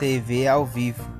TV ao vivo.